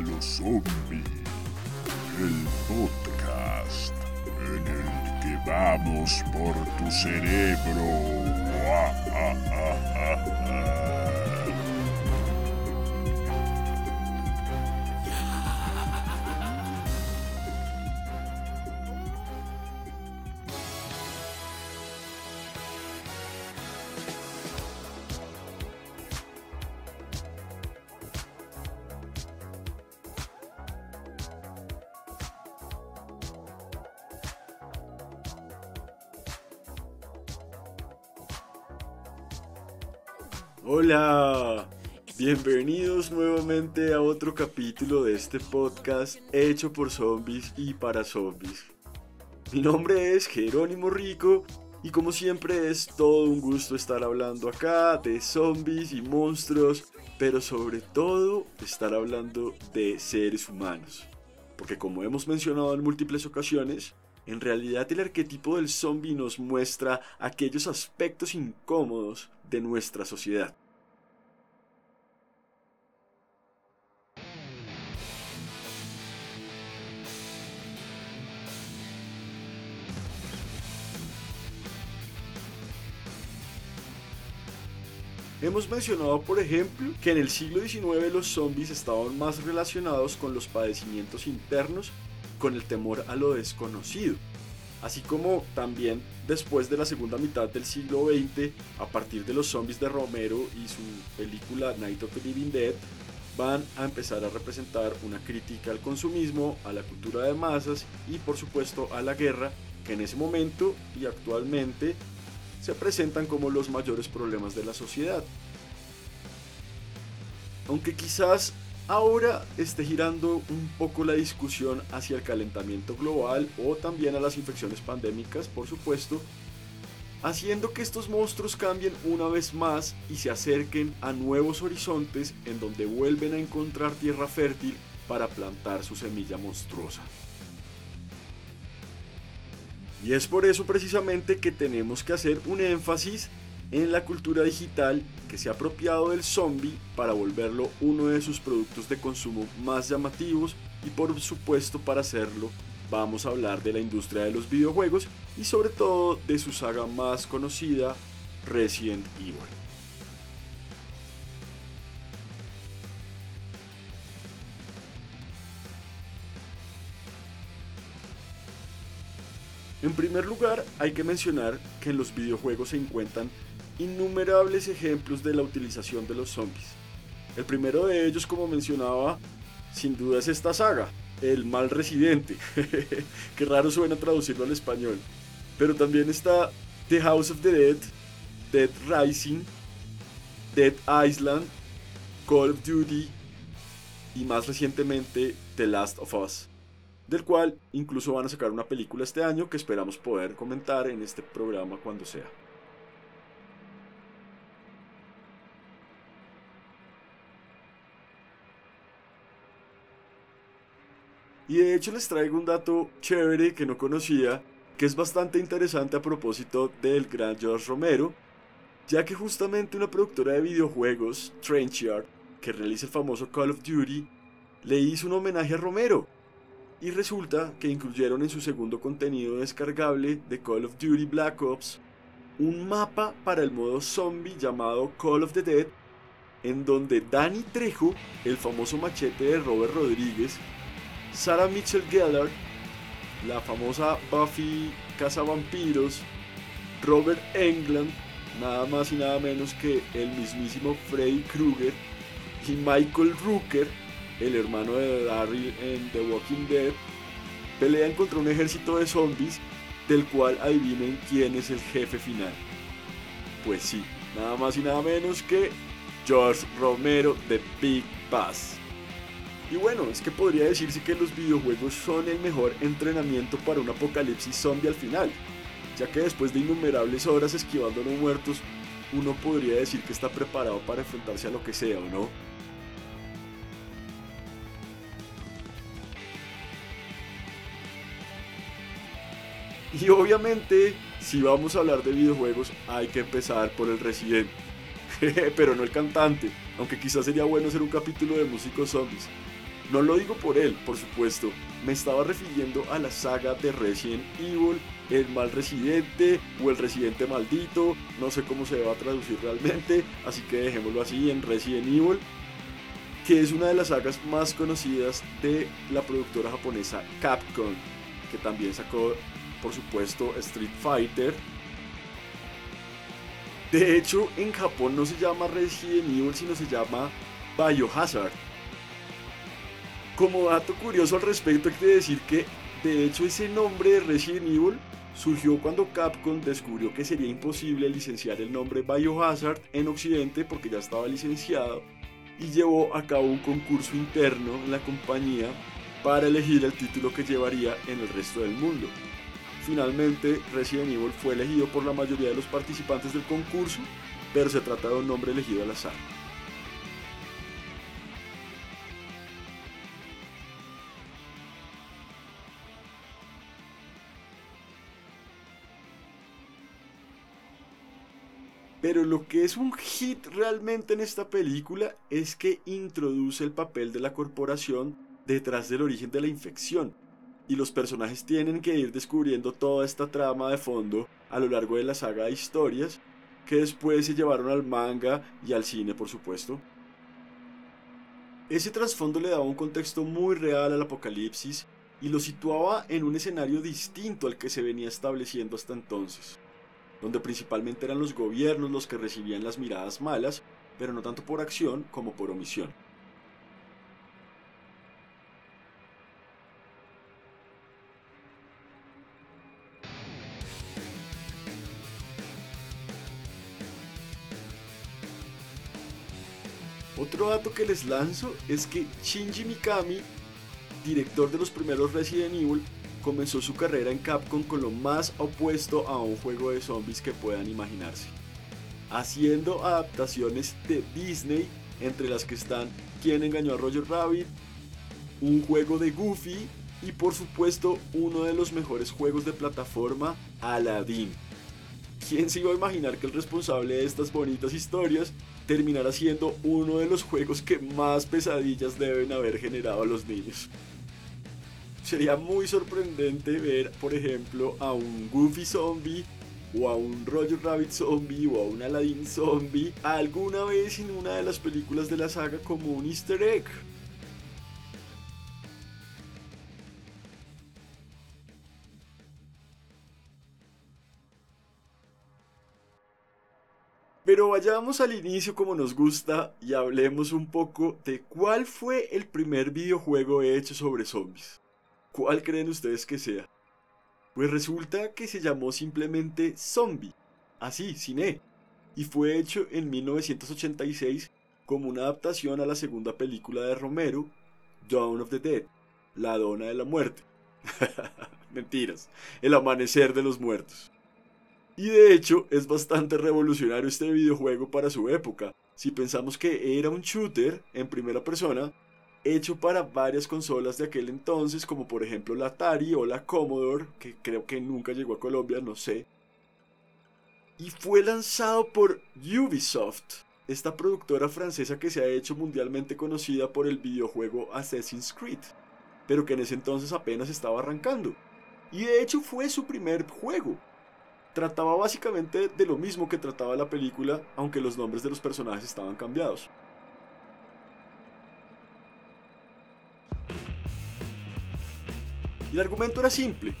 Los zombies, el podcast en el que vamos por tu cerebro. bienvenidos nuevamente a otro capítulo de este podcast hecho por zombies y para zombies. Mi nombre es Jerónimo Rico y como siempre es todo un gusto estar hablando acá de zombies y monstruos, pero sobre todo estar hablando de seres humanos. Porque como hemos mencionado en múltiples ocasiones, en realidad el arquetipo del zombie nos muestra aquellos aspectos incómodos de nuestra sociedad. Hemos mencionado, por ejemplo, que en el siglo XIX los zombies estaban más relacionados con los padecimientos internos, con el temor a lo desconocido, así como también después de la segunda mitad del siglo XX, a partir de los zombies de Romero y su película Night of the Living Dead, van a empezar a representar una crítica al consumismo, a la cultura de masas y por supuesto a la guerra, que en ese momento y actualmente se presentan como los mayores problemas de la sociedad. Aunque quizás ahora esté girando un poco la discusión hacia el calentamiento global o también a las infecciones pandémicas, por supuesto, haciendo que estos monstruos cambien una vez más y se acerquen a nuevos horizontes en donde vuelven a encontrar tierra fértil para plantar su semilla monstruosa. Y es por eso precisamente que tenemos que hacer un énfasis en la cultura digital que se ha apropiado del zombie para volverlo uno de sus productos de consumo más llamativos y por supuesto para hacerlo vamos a hablar de la industria de los videojuegos y sobre todo de su saga más conocida Resident Evil. En primer lugar, hay que mencionar que en los videojuegos se encuentran innumerables ejemplos de la utilización de los zombies. El primero de ellos, como mencionaba, sin duda es esta saga, El Mal Residente. Qué raro suena traducirlo al español. Pero también está The House of the Dead, Dead Rising, Dead Island, Call of Duty y más recientemente The Last of Us del cual incluso van a sacar una película este año que esperamos poder comentar en este programa cuando sea. Y de hecho les traigo un dato chévere que no conocía, que es bastante interesante a propósito del gran George Romero, ya que justamente una productora de videojuegos, Trenchyard, que realiza el famoso Call of Duty, le hizo un homenaje a Romero y resulta que incluyeron en su segundo contenido descargable de Call of Duty Black Ops un mapa para el modo zombie llamado Call of the Dead, en donde Danny Trejo, el famoso machete de Robert Rodríguez, Sarah Mitchell Gellar, la famosa Buffy Cazavampiros, Robert Englund, nada más y nada menos que el mismísimo Freddy Krueger, y Michael Rooker, el hermano de Daryl en The Walking Dead, pelean contra un ejército de zombies del cual adivinen quién es el jefe final. Pues sí, nada más y nada menos que George Romero de Big Bass. Y bueno, es que podría decirse que los videojuegos son el mejor entrenamiento para un apocalipsis zombie al final, ya que después de innumerables horas esquivando a los muertos, uno podría decir que está preparado para enfrentarse a lo que sea, ¿o no? Y obviamente, si vamos a hablar de videojuegos, hay que empezar por el Resident. Pero no el cantante, aunque quizás sería bueno hacer un capítulo de músicos zombies. No lo digo por él, por supuesto. Me estaba refiriendo a la saga de Resident Evil, el mal residente o el residente maldito. No sé cómo se va a traducir realmente, así que dejémoslo así en Resident Evil. Que es una de las sagas más conocidas de la productora japonesa Capcom, que también sacó, por supuesto, Street Fighter. De hecho, en Japón no se llama Resident Evil, sino se llama Biohazard como dato curioso al respecto hay que decir que de hecho ese nombre de Resident Evil surgió cuando Capcom descubrió que sería imposible licenciar el nombre Biohazard en Occidente porque ya estaba licenciado y llevó a cabo un concurso interno en la compañía para elegir el título que llevaría en el resto del mundo. Finalmente, Resident Evil fue elegido por la mayoría de los participantes del concurso, pero se trata de un nombre elegido al azar. Pero lo que es un hit realmente en esta película es que introduce el papel de la corporación detrás del origen de la infección. Y los personajes tienen que ir descubriendo toda esta trama de fondo a lo largo de la saga de historias que después se llevaron al manga y al cine por supuesto. Ese trasfondo le daba un contexto muy real al apocalipsis y lo situaba en un escenario distinto al que se venía estableciendo hasta entonces donde principalmente eran los gobiernos los que recibían las miradas malas, pero no tanto por acción como por omisión. Otro dato que les lanzo es que Shinji Mikami, director de los primeros Resident Evil, comenzó su carrera en Capcom con lo más opuesto a un juego de zombies que puedan imaginarse, haciendo adaptaciones de Disney, entre las que están Quién engañó a Roger Rabbit, un juego de Goofy y por supuesto uno de los mejores juegos de plataforma, Aladdin. ¿Quién se iba a imaginar que el responsable de estas bonitas historias terminara siendo uno de los juegos que más pesadillas deben haber generado a los niños? sería muy sorprendente ver, por ejemplo, a un Goofy zombie o a un Roger Rabbit zombie o a un Aladdin zombie alguna vez en una de las películas de la saga como un easter egg. Pero vayamos al inicio como nos gusta y hablemos un poco de cuál fue el primer videojuego hecho sobre zombies. ¿Cuál creen ustedes que sea? Pues resulta que se llamó simplemente Zombie, así, sin E, y fue hecho en 1986 como una adaptación a la segunda película de Romero, Dawn of the Dead, La Dona de la Muerte. Mentiras, El Amanecer de los Muertos. Y de hecho es bastante revolucionario este videojuego para su época. Si pensamos que era un shooter en primera persona, hecho para varias consolas de aquel entonces, como por ejemplo la Atari o la Commodore, que creo que nunca llegó a Colombia, no sé. Y fue lanzado por Ubisoft, esta productora francesa que se ha hecho mundialmente conocida por el videojuego Assassin's Creed, pero que en ese entonces apenas estaba arrancando. Y de hecho fue su primer juego. Trataba básicamente de lo mismo que trataba la película, aunque los nombres de los personajes estaban cambiados. El argumento era simple.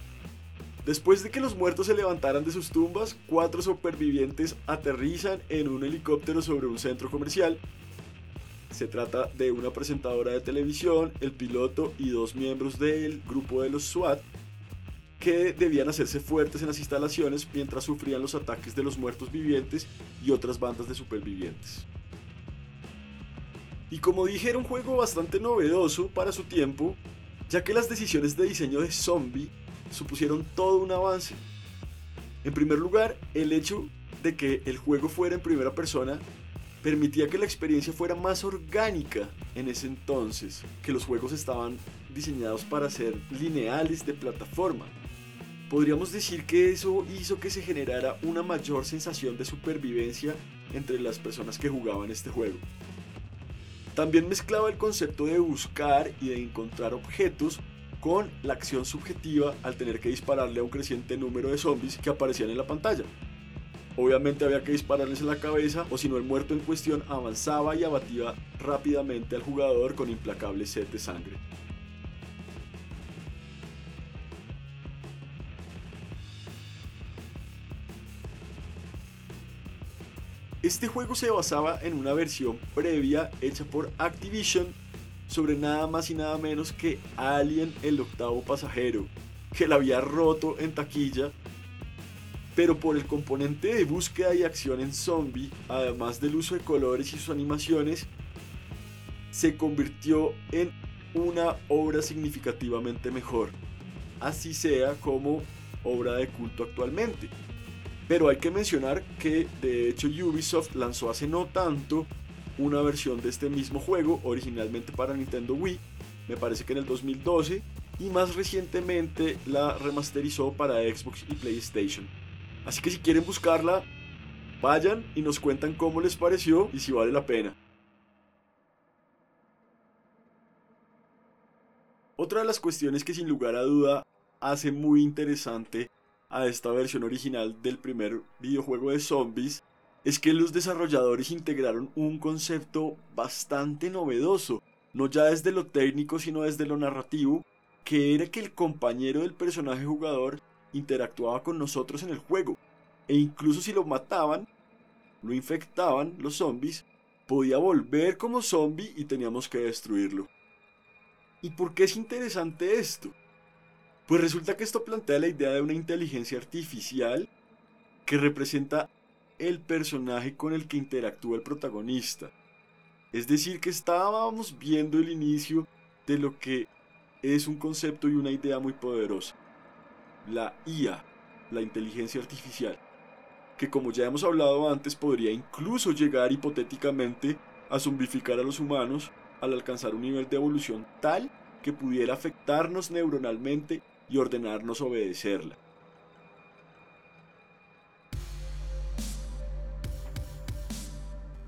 Después de que los muertos se levantaran de sus tumbas, cuatro supervivientes aterrizan en un helicóptero sobre un centro comercial. Se trata de una presentadora de televisión, el piloto y dos miembros del grupo de los SWAT que debían hacerse fuertes en las instalaciones mientras sufrían los ataques de los muertos vivientes y otras bandas de supervivientes. Y como dije, era un juego bastante novedoso para su tiempo, ya que las decisiones de diseño de Zombie supusieron todo un avance. En primer lugar, el hecho de que el juego fuera en primera persona permitía que la experiencia fuera más orgánica en ese entonces, que los juegos estaban diseñados para ser lineales de plataforma. Podríamos decir que eso hizo que se generara una mayor sensación de supervivencia entre las personas que jugaban este juego. También mezclaba el concepto de buscar y de encontrar objetos con la acción subjetiva al tener que dispararle a un creciente número de zombies que aparecían en la pantalla. Obviamente había que dispararles en la cabeza o si no el muerto en cuestión avanzaba y abatía rápidamente al jugador con implacable sed de sangre. Este juego se basaba en una versión previa hecha por Activision sobre nada más y nada menos que Alien el octavo pasajero, que la había roto en taquilla pero por el componente de búsqueda y acción en zombie, además del uso de colores y sus animaciones, se convirtió en una obra significativamente mejor, así sea como obra de culto actualmente. Pero hay que mencionar que de hecho Ubisoft lanzó hace no tanto una versión de este mismo juego, originalmente para Nintendo Wii, me parece que en el 2012, y más recientemente la remasterizó para Xbox y PlayStation. Así que si quieren buscarla, vayan y nos cuentan cómo les pareció y si vale la pena. Otra de las cuestiones que sin lugar a duda hace muy interesante a esta versión original del primer videojuego de zombies es que los desarrolladores integraron un concepto bastante novedoso, no ya desde lo técnico sino desde lo narrativo, que era que el compañero del personaje jugador interactuaba con nosotros en el juego. E incluso si lo mataban, lo infectaban los zombies, podía volver como zombie y teníamos que destruirlo. ¿Y por qué es interesante esto? Pues resulta que esto plantea la idea de una inteligencia artificial que representa el personaje con el que interactúa el protagonista. Es decir, que estábamos viendo el inicio de lo que es un concepto y una idea muy poderosa la IA, la inteligencia artificial, que como ya hemos hablado antes podría incluso llegar hipotéticamente a zombificar a los humanos al alcanzar un nivel de evolución tal que pudiera afectarnos neuronalmente y ordenarnos obedecerla.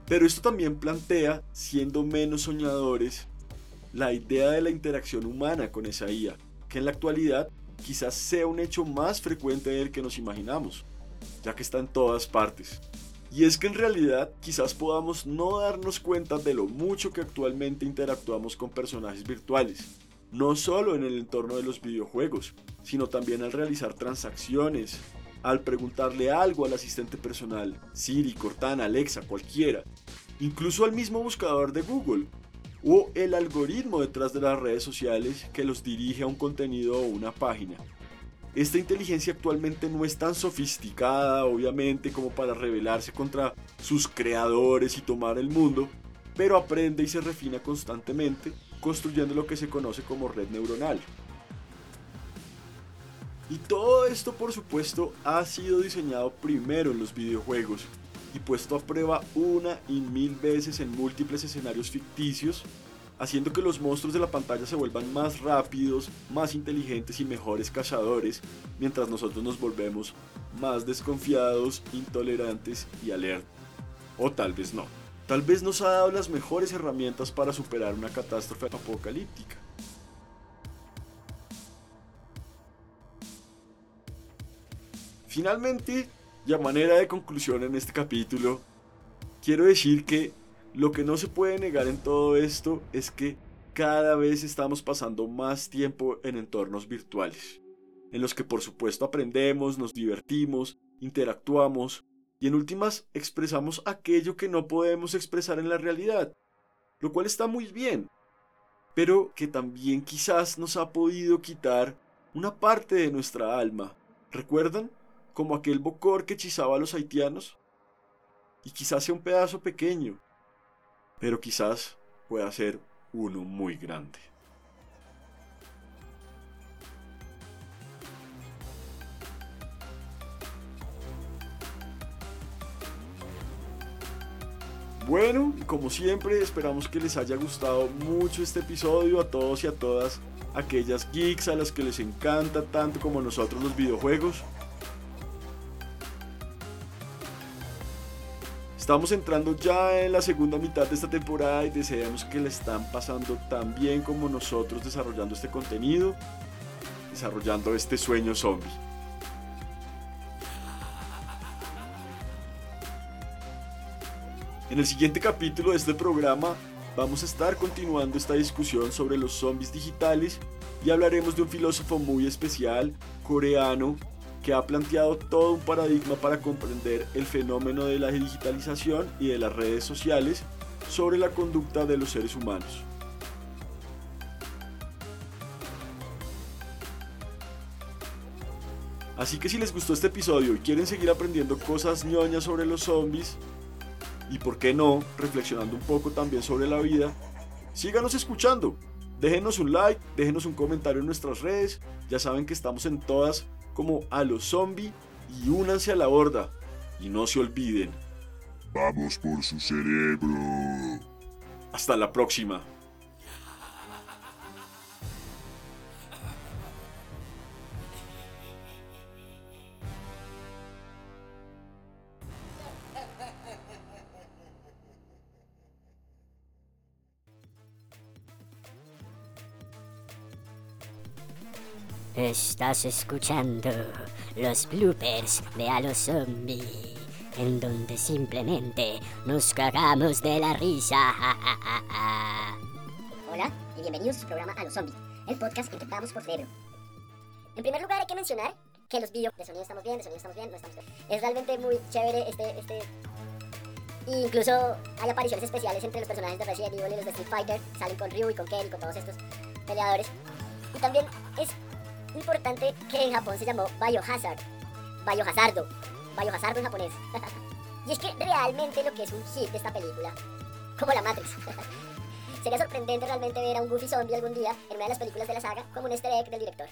Pero esto también plantea, siendo menos soñadores, la idea de la interacción humana con esa IA, que en la actualidad quizás sea un hecho más frecuente del que nos imaginamos, ya que está en todas partes. Y es que en realidad quizás podamos no darnos cuenta de lo mucho que actualmente interactuamos con personajes virtuales, no solo en el entorno de los videojuegos, sino también al realizar transacciones, al preguntarle algo al asistente personal, Siri, Cortana, Alexa, cualquiera, incluso al mismo buscador de Google, o el algoritmo detrás de las redes sociales que los dirige a un contenido o una página. Esta inteligencia actualmente no es tan sofisticada, obviamente, como para rebelarse contra sus creadores y tomar el mundo, pero aprende y se refina constantemente, construyendo lo que se conoce como red neuronal. Y todo esto, por supuesto, ha sido diseñado primero en los videojuegos, y puesto a prueba una y mil veces en múltiples escenarios ficticios, haciendo que los monstruos de la pantalla se vuelvan más rápidos, más inteligentes y mejores cazadores, mientras nosotros nos volvemos más desconfiados, intolerantes y alerta. O tal vez no. Tal vez nos ha dado las mejores herramientas para superar una catástrofe apocalíptica. Finalmente, y a manera de conclusión en este capítulo, quiero decir que lo que no se puede negar en todo esto es que cada vez estamos pasando más tiempo en entornos virtuales, en los que por supuesto aprendemos, nos divertimos, interactuamos y en últimas expresamos aquello que no podemos expresar en la realidad. lo cual está muy bien, pero que también quizás nos ha podido quitar una parte de nuestra alma. ¿Recuerdan? Como aquel bocor que hechizaba a los haitianos. Y quizás sea un pedazo pequeño, pero quizás pueda ser uno muy grande. Bueno, como siempre, esperamos que les haya gustado mucho este episodio a todos y a todas aquellas geeks a las que les encanta tanto como nosotros los videojuegos. Estamos entrando ya en la segunda mitad de esta temporada y deseamos que le están pasando tan bien como nosotros desarrollando este contenido, desarrollando este sueño zombie. En el siguiente capítulo de este programa vamos a estar continuando esta discusión sobre los zombies digitales y hablaremos de un filósofo muy especial, coreano, que ha planteado todo un paradigma para comprender el fenómeno de la digitalización y de las redes sociales sobre la conducta de los seres humanos. Así que si les gustó este episodio y quieren seguir aprendiendo cosas ñoñas sobre los zombies, y por qué no, reflexionando un poco también sobre la vida, síganos escuchando. Déjenos un like, déjenos un comentario en nuestras redes, ya saben que estamos en todas como a los zombies y únanse a la horda. Y no se olviden. Vamos por su cerebro. Hasta la próxima. Estás escuchando los bloopers de A los Zombie, en donde simplemente nos cagamos de la risa. Hola y bienvenidos a su programa A los Zombies, el podcast en que vamos por cerebro. En primer lugar hay que mencionar que los vídeos de sonido estamos bien, de sonido estamos bien, no estamos bien. Es realmente muy chévere este, este... Incluso hay apariciones especiales entre los personajes de Resident Evil y los de Street Fighter. Salen con Ryu y con Ken y con todos estos peleadores. Y también es importante que en Japón se llamó Biohazard. Biohazardo. Biohazardo en japonés. y es que realmente lo que es un hit de esta película, como la Matrix. Sería sorprendente realmente ver a un Goofy zombie algún día en una de las películas de la saga como un easter del director.